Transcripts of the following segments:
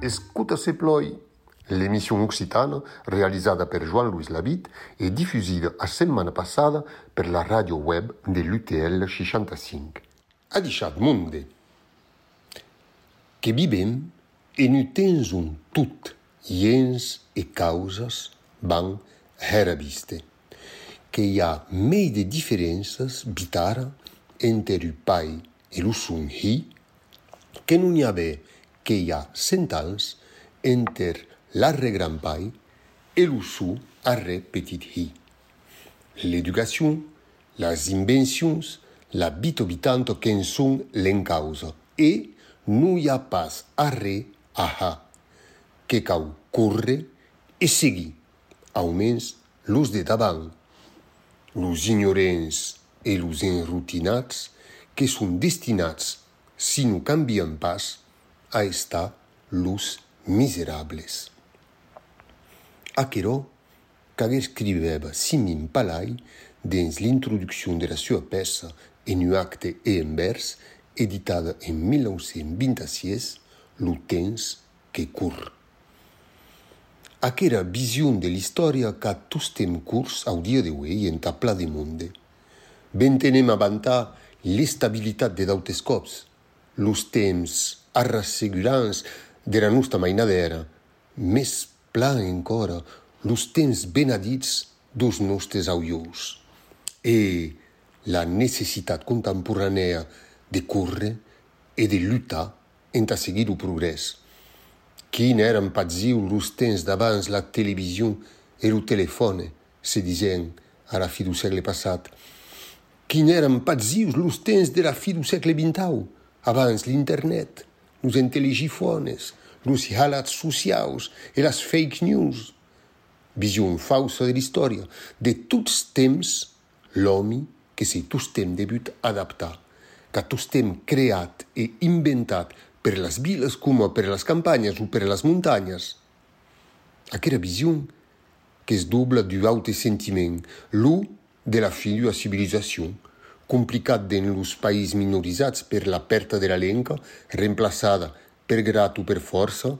Escuta se ploi. L'émission occitane, realizzata per Jean-Louis Labitte e diffusa la settimana passata per la radio web dell'UTL 65. Ha diciato Monde che bibem nu tens un tot, iens e causas van herabiste. Que hi ha mei de diferences bitara entre el pai e lo sun hi, que non hi que entre l'arre gran pai e lo su arre petit hi. L'educació, les invencions, la bito bitanto que en són l'encausa e non hi ha pas arre aha, que cau corre e seguir, almens los de davant, los ignorants e los enrutinats que són destinats, si no canvien pas, a estar los miserables. Aquerò qu'agué escriveva Simin Palai dins l'introducció de la sua peça en un acte e en vers, editada en 1926, Lo temps que cur. Aquera vision de l'història qu'a tostem curs au dia uei en tapla de monde. Ben tenem avantar l'estabilitat de dautes cops, los temps arrassegurants de la nostra mainadera, més pla encora los temps benedits dos nostres auiós. E la necessitat contemporanea de córrer e de lluitar entà seguir o progrès. Quin eren patziu los temps d'abans la televisió e lo telefone, se disen a la fi do segle passat. Quin eren patzius los temps de la fi do segle XX, abans l'internet, los intelligifones, los halats socials e las fake news. Vision fausa de l'història. De tots temps, l'home que se tostem debut adaptar, que tostem creat e inventat per les viles com per les campanyes o per les muntanyes. Aquera que es dobla du aute sentiment, lo de la fi de la civilizació, complicat den los països minoritzats per la perda de la lenga, reemplaçada per grat o per força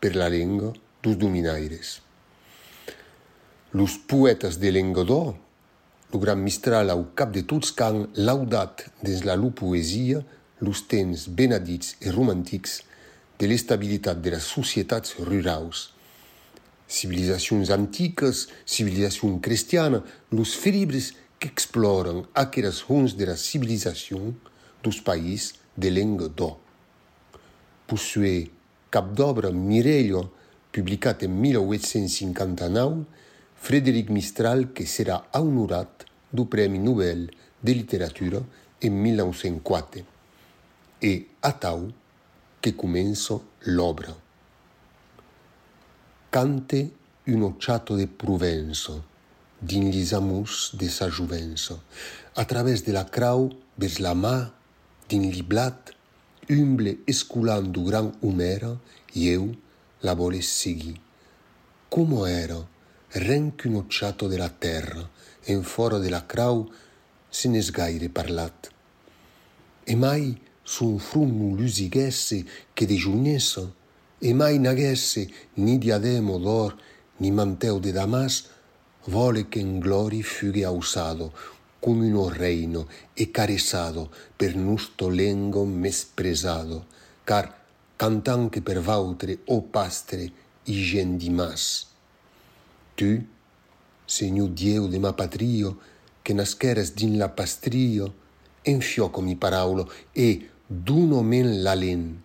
per la lenga dos dominaires. Los poetes de l'engador, lo gran mistral au cap de tots can laudat dins la lo poesia los temps benedits e romantics de l'estabilitat de les societats rurals. Civilizacions antiques, civilizació cristiana, los que exploren aqueles rons de la civilizació dos països de l'engador. Possue cap d'obra Mirello, publicat en 1859, Frédéric Mistral que serà honorat du Premi Nobel de Literatura en 1904. E atau que comença l'obra. Cante un occiato de Provença, din lis amors de sa jovença, a través de la crau vers la mà, din li blat, humble esculant du gran Homera, i eu la voles seguir. Como era, renc un occiato de la terra, en fora de la crau, se n'és gaire parlat. E mai son front non lusiguesse que de junessa, e mai n'aguesse ni diademo d'or, ni manteu de damas, vole che in glori fughe ausado, come uno reino e caressado per nusto lengo mespresado, car cantan che per vautre o pastre i gen di mas. Tu, Senhor Dieu de ma patrio, que nasqueres din la pastrio, enfioco mi paraulo e d'uno men la len.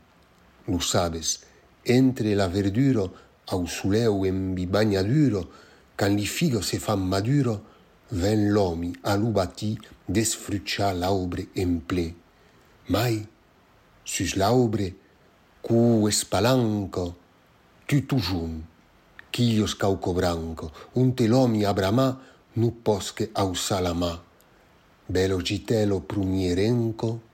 Lo sabes, entre la verduro au suleu en bi bagnaduro, can li figo se fan maduro, ven l'omi a l'ubati desfruccia l'aubre en ple. Mai, sus l'aubre, cu espalanco, tu tujum, quillos cauco branco, un telomi abrama, nu posche ausa la ma. Belo gitelo prumierenco,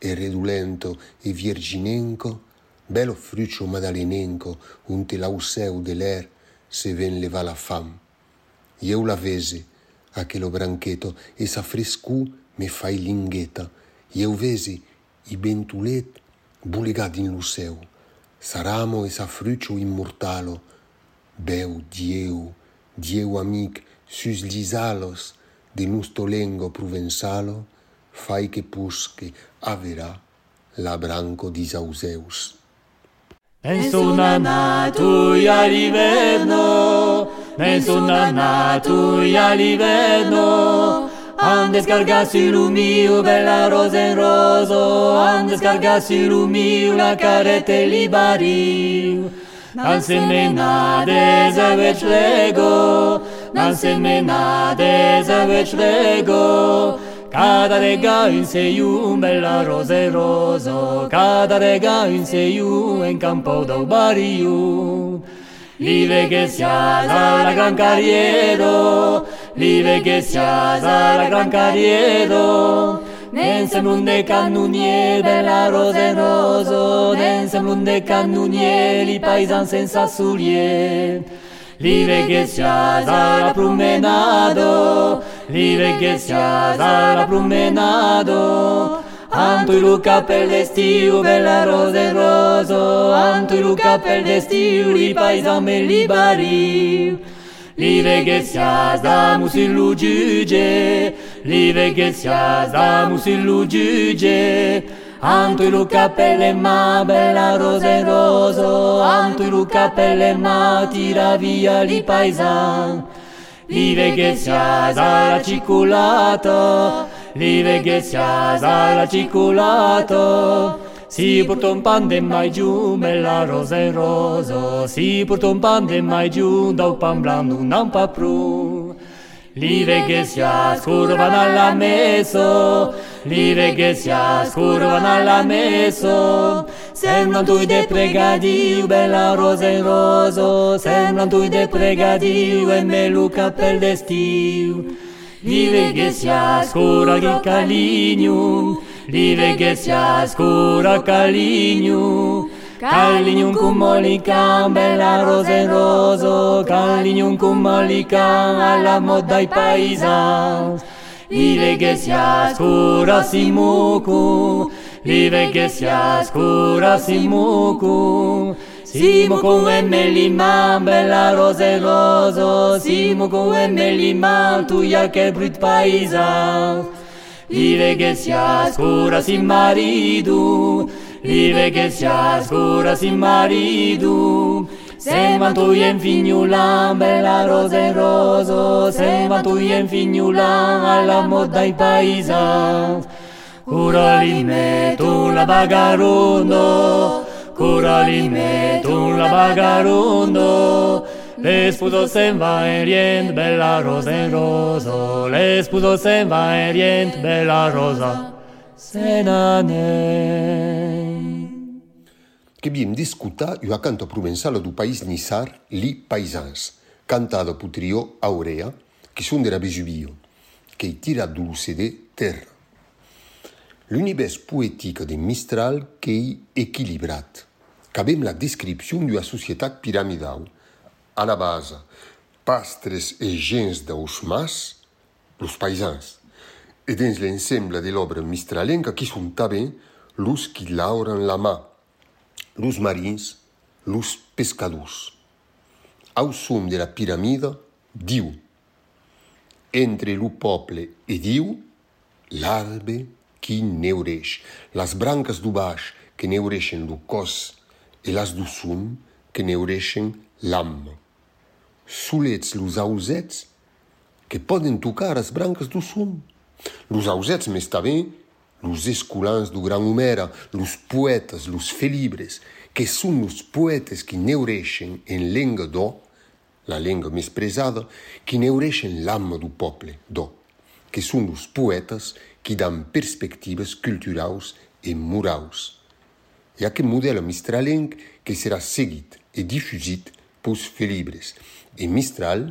e redulento e virginenco, bello fruccio madalenenco, un te lauseu de l'air, se ven leva la fam. Eu la vese, aquelo brancheto, e sa frescu me fai lingheta. Eu vese, i bentulet, bulegat in luceu. Saramo e sa fruccio immortalo, beu dieu, dieu amic, sus lisalos, de nusto lengo provenzalo, fai que pusque a verà la branco disauseus. Penso un anatu i a l'iverno, penso un anatu i a l'iverno, han descargassi lo mio bella rosa in roso, han descargassi lo mio la carete libari. Nan semenades avec lego, nan semenades avec lego, Cada de gain se iu un bel arroz de roso, Cada de gain se iu en campo d'au bariu. Libe que seas a la gran carriero, Libe que seas a la gran carriero, Nense mun de canunie bel arroz de roso, Nense mun de canunie li paisan senza sulie. Libe que seas a la promenado, Libe que seas a la promenado, li vegueixas a la promenada. Anto i lo capel d'estiu, bella rosa e rosa, Anto i lo capel d'estiu, li paisan me li bariu. Li vegueixas da musil lo juge, Li vegueixas da musil lo juge, Anto i lo capel e ma, bella rosa e rosa, Anto i lo capel e ma, tira via li paisan. Li paisan. li veghesează la ciculată, li veghesează la ciculato. Si purto un pan de mai giù, bella rosa in rosa, si purto un pan de mai giù, da un pan blando un live che veghesia scurvan alla meso, live che veghesia scurvan alla meso, Semblantui de pregadiu, bella rosa in roso, semblantui de pregadiu, e me luca pel destiu. scura gesias cura calinium, live gesias cura calinium, Calinium cum molicam, bella rosa in roso, calinium cum molicam, alla moda i paisans. Vive che sia scura simucum, Livegesia scura simucum Simucum emelimam bella rose roso. Simucum emelimam tuia che brut che Livegesia scura sim maridu. Livegesia scura sim maridu. Sema tuiem fignulam bella rose roso. Sema tuiem fignulam alla moda i paisa. Curalime tu la vagarundo, curalime tu la vagarundo. Les pudo se vaerient bella rosa en rosa, les pudo se vaerient bella rosa. Senane. Que bien discuta io accanto provenzalo du país Nizar, li paisans, cantado putrio Aurea, que son della Vesubio, que tira dulce de terra. L'univers poétique de Mistral è equilibrat. Cabem la description d'una societat piramidal. A la base, pastres e gens d'aus mas, los paisans. E dins l'ensemble de l'obra mistralenca qui són també los qui lauren la mà, los marins, los pescadors. Au som de la piramida, diu. Entre lo poble e diu, l'arbre qui neureix, las branques du baix que neureixen lo cos e las du sum que neureixen l'amma. Solets los ausets que poden tocar as brancas do sum. Los ausets més també los escolans do Gran Homera, los poetes, los felibres, que són los poetes que neureixen en lenga d'o, la lenga més presada, que neureixen l'amma do poble d'o, que són los poetes que dan perspectives culturals e morals. E aquest model mistralenc que serà seguit e difusit pels felibres. E Mistral,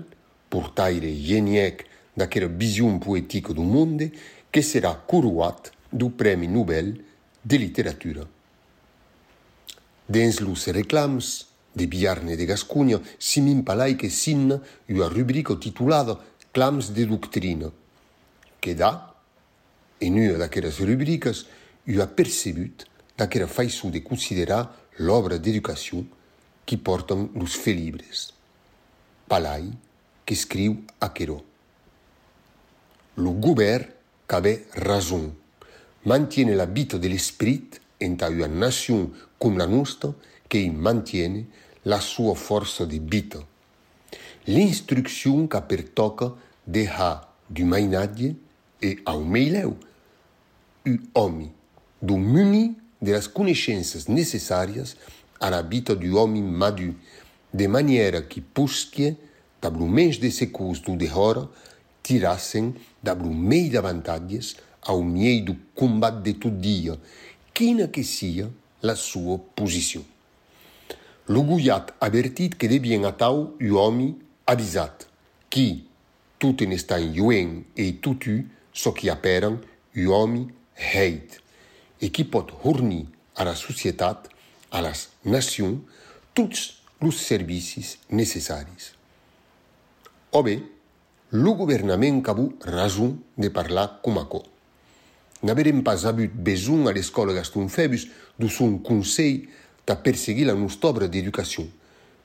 portaire geniec d'aquella vision poetica do monde, que serà coroat do Prêmio Nobel de Literatura. Dins los reclams de Biarne de Gascunha, Simin Palai que signa una rubrica titulada Clams de doctrina, que dà, et nue d'aquesta rubriques jo ha percebut d'aquera façon de considerar l'obra d'educació qui porten los felibres. Palai, que escriu a Queró. Lo govern qu'avè rason, mantiene l'habito de l'esperit entà una nacion com la nostra que hi mantiene la sua força de vita. L'instruccion qu'a pertoca deha d'humainatge e a un meilèu, o homem, do muni das conhecências necessárias à vida do homem maduro, de maneira que busque, da brumez desse custo de hora, tirassem da brumeira vantagens ao meio do combate de todo dia, quina que sia la sua posição. Luguiat avertit que devien atau o homem avisat, qui, tutten estan yuen e tutu, so que aperan, o homem heit, e qui pot hornir a la societat, a las nacions, tots los servicis necessaris. O bé, lo governament cabù rason de parlar com aquò. N'averem pas abut besoin a l'escola Gaston Febus de son conseil de perseguir la nostra obra d'educació,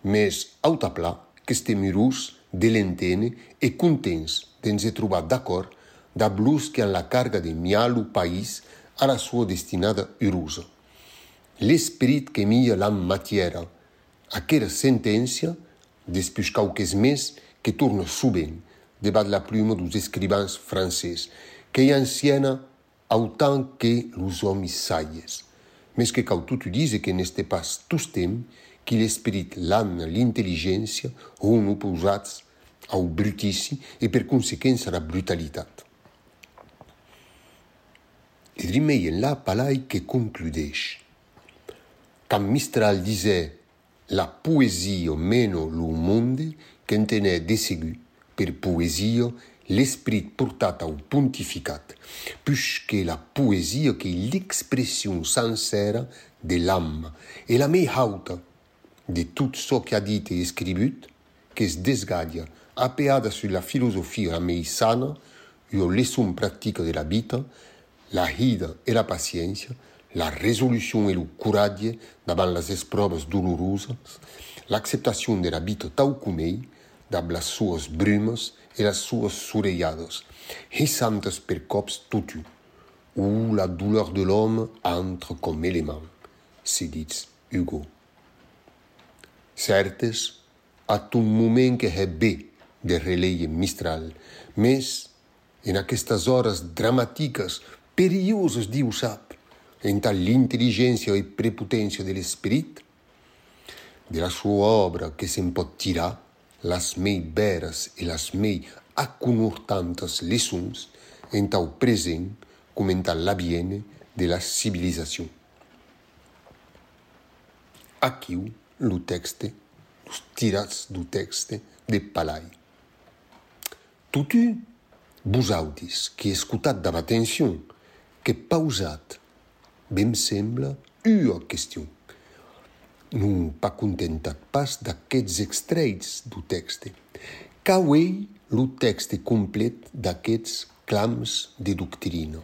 mais autapla que estem heurós de l'entene e contents d'ens trobar d'acord da blos que han la carga de mialo país a la sua destinada heurosa. L'esperit que mia la matiera, aquera sentència, després quauques més que torna subent, debat la pluma dos escrivans francès, que hi anciana autant que los hommes sages. Mais que quand tu dises que n'était pas tous temps, que l'esperit, l'âme, l'intelligència on oposats au brutici e per consequença la brutalitat. rimeyen la palai que concludesh. Quand Mistral disait La poesio meno lu monde qu'entenait desegu per poesio l'esprit portat au pontificat, puisque la poésie qui est l'expression sincère de l'âme et la meilleure de tout ce qu'a dit et écrit, qui se desgagne, appuyée sur la philosophie ameïsane, et les leçons pratiques de la vie, la rida e la paciència, la resolució e lo coratge davant les esproves doloroses, l'acceptació de la vita tau com ei, dab las suas brumes e las suas soreiadas, rissantes per cops tutu, où la douleur de l'homme entre comme élément, se dit Hugo. Certes, a un moment que é bé de releie Mistral, mas en aquestes horas dramáticas, perillosas, Diu sap, en tal l'intelligència e prepotència de l'esperit, de la sua obra que se'n pot tirar, las mei veras e las mei aconhortantes leçons en tau present com en tal l'aviene de la civilizació. Aquiu lo texte, los tirats do texte de Palai. Tutu, vosautis, que escutat amb atenció, que pausat, ben sembla ua qüestió non pas contentat pas d'aquests extraits do texte. Cauei lo texte complet d'aquests clams de doctrina.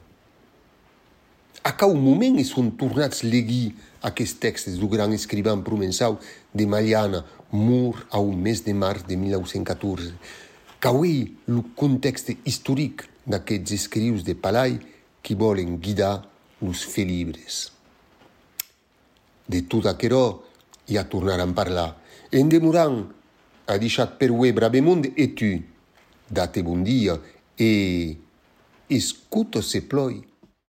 A cau moment e son tornats legir aquests textes do gran escrivant provençau de Mariana, mor au mes de març de 1914. Cauei lo context historic d'aquests escrius de Palai qui volen guidar los fer libres. De tot aquerò i a tornar a parlar. En demorant, a deixat per ue bravemond e tu, date bon dia e escuta se ploi.